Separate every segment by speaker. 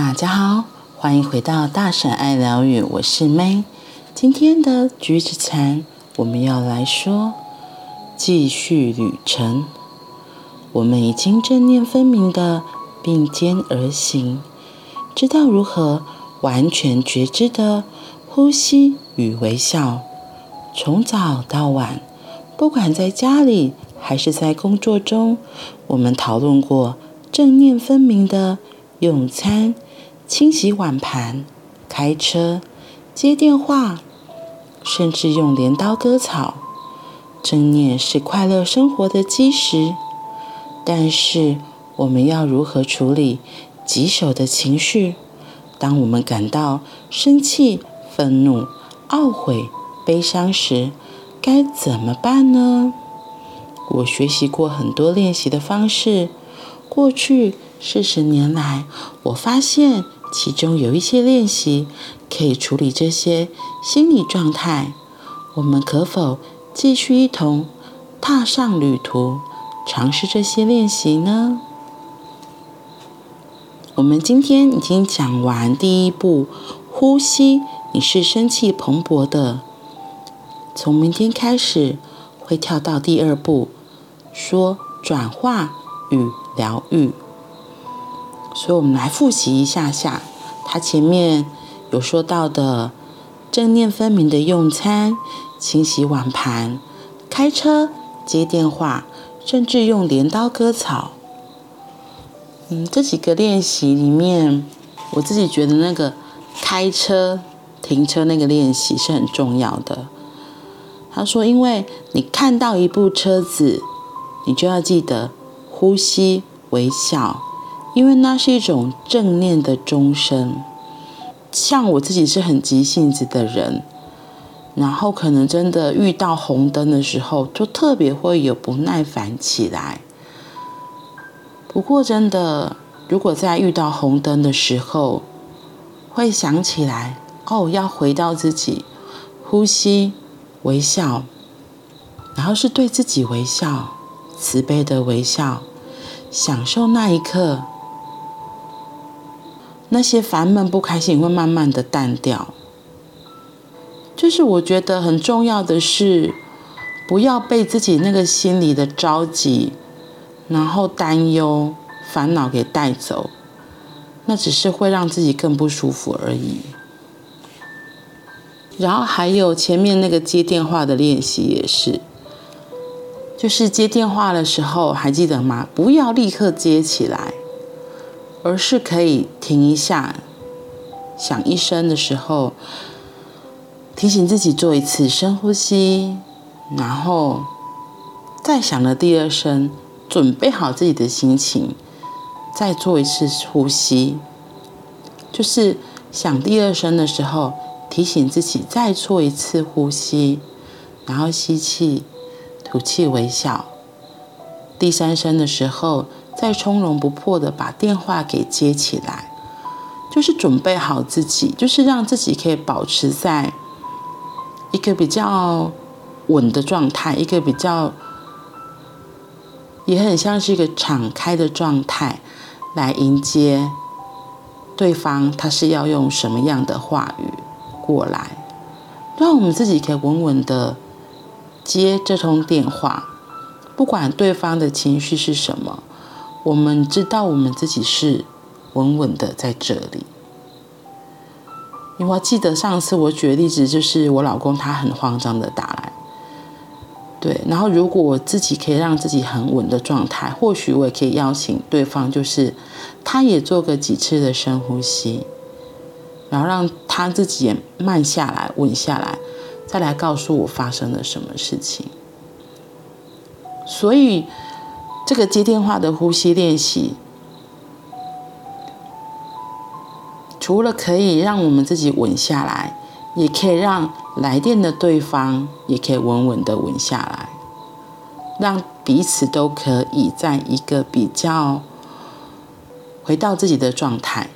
Speaker 1: 大家好，欢迎回到大婶爱疗愈，我是 May。今天的橘子禅，我们要来说继续旅程。我们已经正念分明的并肩而行，知道如何完全觉知的呼吸与微笑。从早到晚，不管在家里还是在工作中，我们讨论过正念分明的用餐、清洗碗盘、开车、接电话，甚至用镰刀割草。正念是快乐生活的基石。但是，我们要如何处理棘手的情绪？当我们感到生气、愤怒、懊悔、悲伤时，该怎么办呢？我学习过很多练习的方式。过去四十年来，我发现其中有一些练习可以处理这些心理状态。我们可否继续一同踏上旅途？尝试这些练习呢？我们今天已经讲完第一步，呼吸。你是生气蓬勃的。从明天开始会跳到第二步，说转化与疗愈。所以，我们来复习一下下，他前面有说到的正念分明的用餐、清洗碗盘、开车、接电话。甚至用镰刀割草。嗯，这几个练习里面，我自己觉得那个开车、停车那个练习是很重要的。他说，因为你看到一部车子，你就要记得呼吸、微笑，因为那是一种正念的钟声。像我自己是很急性子的人。然后可能真的遇到红灯的时候，就特别会有不耐烦起来。不过真的，如果在遇到红灯的时候，会想起来哦，要回到自己，呼吸、微笑，然后是对自己微笑，慈悲的微笑，享受那一刻，那些烦闷不开心会慢慢的淡掉。就是我觉得很重要的是，不要被自己那个心里的着急，然后担忧、烦恼给带走，那只是会让自己更不舒服而已。然后还有前面那个接电话的练习也是，就是接电话的时候还记得吗？不要立刻接起来，而是可以停一下，响一声的时候。提醒自己做一次深呼吸，然后再响了第二声，准备好自己的心情，再做一次呼吸。就是响第二声的时候，提醒自己再做一次呼吸，然后吸气、吐气、微笑。第三声的时候，再从容不迫的把电话给接起来，就是准备好自己，就是让自己可以保持在。一个比较稳的状态，一个比较也很像是一个敞开的状态，来迎接对方。他是要用什么样的话语过来，让我们自己可以稳稳的接这通电话。不管对方的情绪是什么，我们知道我们自己是稳稳的在这里。因为我记得上次我举的例子就是我老公他很慌张的打来，对，然后如果我自己可以让自己很稳的状态，或许我也可以邀请对方，就是他也做个几次的深呼吸，然后让他自己也慢下来、稳下来，再来告诉我发生了什么事情。所以这个接电话的呼吸练习。除了可以让我们自己稳下来，也可以让来电的对方也可以稳稳的稳下来，让彼此都可以在一个比较回到自己的状态。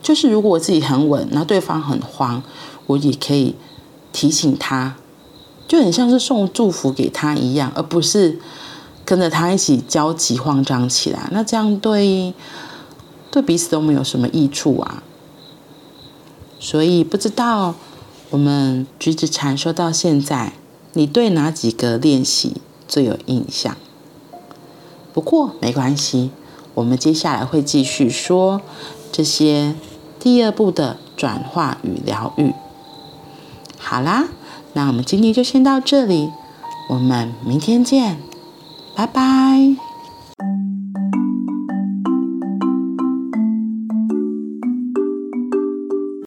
Speaker 1: 就是如果我自己很稳，那对方很慌，我也可以提醒他，就很像是送祝福给他一样，而不是跟着他一起焦急慌张起来。那这样对。对彼此都没有什么益处啊。所以不知道我们橘子禅说到现在，你对哪几个练习最有印象？不过没关系，我们接下来会继续说这些第二步的转化与疗愈。好啦，那我们今天就先到这里，我们明天见，拜拜。